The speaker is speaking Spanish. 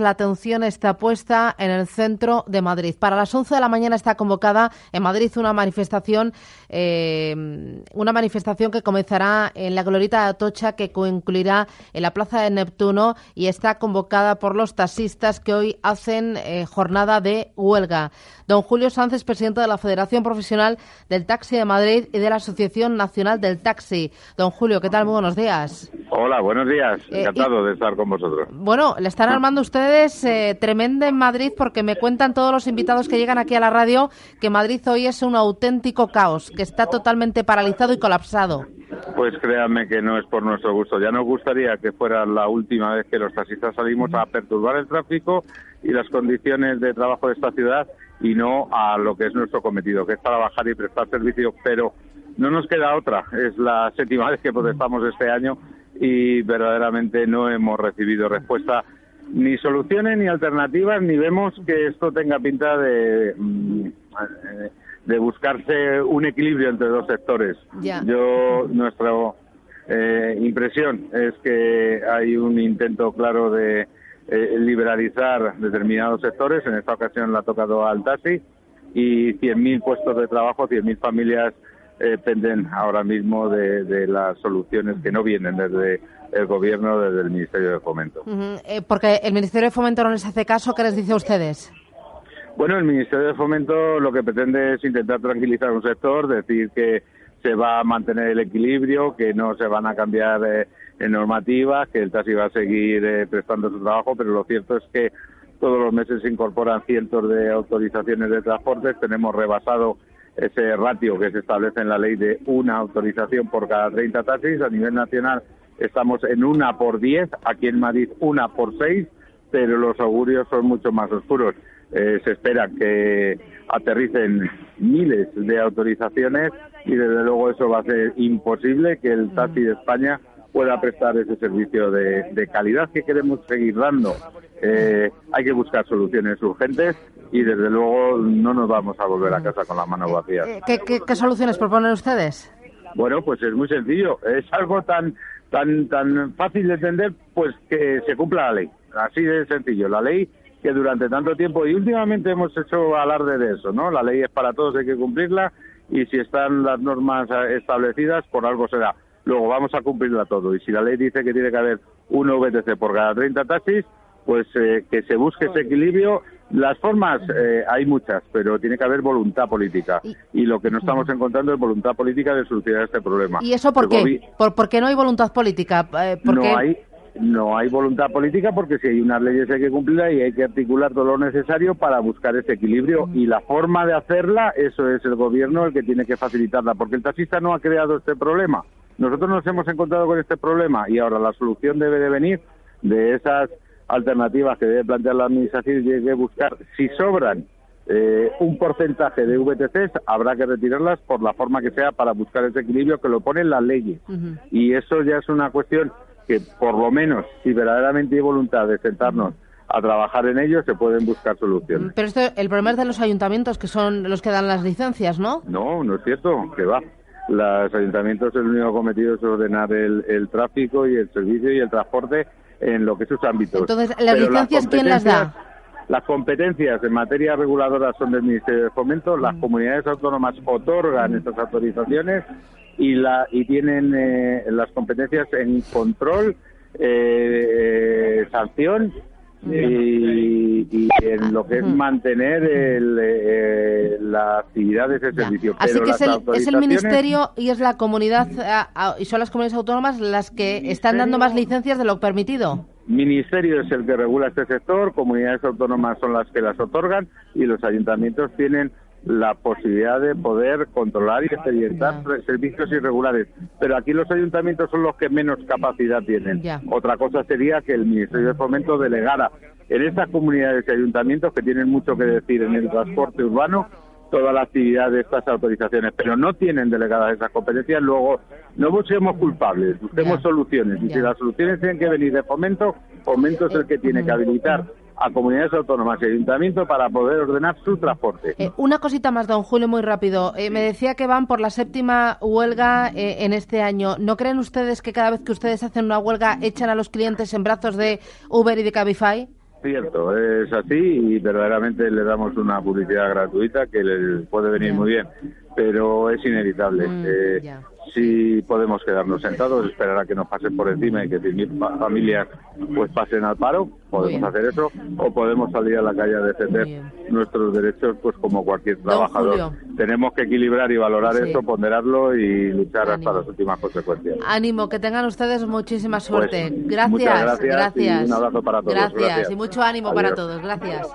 La atención está puesta en el centro de Madrid. Para las 11 de la mañana está convocada en Madrid una manifestación, eh, una manifestación que comenzará en la Glorita de Atocha, que concluirá en la Plaza de Neptuno y está convocada por los taxistas que hoy hacen eh, jornada de huelga. Don Julio Sánchez, presidente de la Federación Profesional del Taxi de Madrid y de la Asociación Nacional del Taxi. Don Julio, ¿qué tal? Muy buenos días. Hola, buenos días. Eh, Encantado de estar con vosotros. Bueno, le están armando ustedes es eh, tremenda en Madrid porque me cuentan todos los invitados que llegan aquí a la radio que Madrid hoy es un auténtico caos, que está totalmente paralizado y colapsado. Pues créanme que no es por nuestro gusto. Ya nos gustaría que fuera la última vez que los taxistas salimos a perturbar el tráfico y las condiciones de trabajo de esta ciudad y no a lo que es nuestro cometido, que es trabajar y prestar servicio. Pero no nos queda otra. Es la séptima vez que protestamos este año y verdaderamente no hemos recibido respuesta ni soluciones ni alternativas, ni vemos que esto tenga pinta de, mm, de buscarse un equilibrio entre dos sectores. Yo, nuestra eh, impresión es que hay un intento claro de eh, liberalizar determinados sectores, en esta ocasión la ha tocado al taxi, y 100.000 puestos de trabajo, 100.000 familias eh, penden ahora mismo de las soluciones que no vienen desde el gobierno desde el Ministerio de Fomento. Eh, porque el Ministerio de Fomento no les hace caso, ¿qué les dice a ustedes? Bueno, el Ministerio de Fomento lo que pretende es intentar tranquilizar un sector, decir que se va a mantener el equilibrio, que no se van a cambiar eh, en normativas, que el taxi va a seguir eh, prestando su trabajo, pero lo cierto es que todos los meses se incorporan cientos de autorizaciones de transportes, tenemos rebasado ese ratio que se establece en la ley de una autorización por cada 30 taxis a nivel nacional estamos en una por diez, aquí en Madrid una por seis, pero los augurios son mucho más oscuros. Eh, se espera que aterricen miles de autorizaciones y desde luego eso va a ser imposible que el taxi de España pueda prestar ese servicio de, calidad que queremos seguir dando. Eh, hay que buscar soluciones urgentes y desde luego no nos vamos a volver a casa con las manos vacías. Eh, qué soluciones proponen ustedes? Bueno, pues es muy sencillo. Es algo tan tan tan fácil de entender pues que se cumpla la ley así de sencillo la ley que durante tanto tiempo y últimamente hemos hecho alarde de eso no la ley es para todos hay que cumplirla y si están las normas establecidas por algo será luego vamos a cumplirla todo y si la ley dice que tiene que haber un VTC por cada 30 taxis pues eh, que se busque ese equilibrio las formas eh, hay muchas, pero tiene que haber voluntad política. Y, lo que no estamos encontrando es voluntad política de solucionar este problema. ¿Y eso por qué? ¿Por, qué no hay voluntad política? Eh, no, hay, no hay voluntad política porque si hay unas leyes hay que cumplirlas y hay que articular todo lo necesario para buscar ese equilibrio. Y la forma de hacerla, eso es el gobierno el que tiene que facilitarla, porque el taxista no ha creado este problema. Nosotros nos hemos encontrado con este problema y ahora la solución debe de venir de esas alternativas que debe plantear la Administración y que buscar. Si sobran eh, un porcentaje de VTCs, habrá que retirarlas por la forma que sea para buscar ese equilibrio que lo ponen las leyes. Y eso ya es una cuestión que, por lo menos, si verdaderamente hay voluntad de sentarnos a trabajar en ello, se pueden buscar soluciones. Pero esto, el problema es de los ayuntamientos, que son los que dan las licencias, ¿no? No, no es cierto, que va. Los ayuntamientos el único cometido es ordenar el tráfico y el servicio y el transporte en lo que es sus ámbitos. Entonces, ¿las licencias quién las da? Las competencias en materia reguladora son del Ministerio de Fomento, las mm. comunidades autónomas otorgan estas autorizaciones y, la, y tienen eh, las competencias en control, eh, sanción y, en lo que es mantener el, eh, la actividad de ese servicio. Así que es el, es el, Ministerio y es la comunidad y son las comunidades autónomas las que están dando más licencias de lo permitido. Ministerio es el que regula este sector, comunidades autónomas son las que las otorgan y los ayuntamientos tienen la posibilidad de poder controlar y experimentar servicios irregulares. Pero aquí los ayuntamientos son los que menos capacidad tienen. Otra cosa sería que el Ministerio de Fomento delegara en estas comunidades y ayuntamientos que tienen mucho que decir en el transporte urbano toda la actividad de estas autorizaciones, pero no tienen delegadas esas competencias, luego no busquemos culpables, busquemos soluciones. Y si las soluciones tienen que venir de fomento, fomento es el que tiene que habilitar a comunidades autónomas y ayuntamientos para poder ordenar su transporte. Eh, una cosita más, don Julio, muy rápido. Eh, me decía que van por la séptima huelga eh, en este año. ¿No creen ustedes que cada vez que ustedes hacen una huelga echan a los clientes en brazos de Uber y de Cabify? Cierto, es así y verdaderamente le damos una publicidad gratuita que le puede venir muy bien, pero es inevitable. Mm, eh, si podemos quedarnos sentados, esperar a que nos pasen por encima y que mis familias pues pasen al paro, podemos hacer eso, o podemos salir a la calle a defender nuestros derechos pues como cualquier trabajador. Tenemos que equilibrar y valorar eso, ponderarlo y luchar hasta las últimas consecuencias. Ánimo, que tengan ustedes muchísima pues, suerte. gracias, gracias, un abrazo para todos. Gracias, y mucho ánimo para todos. Gracias.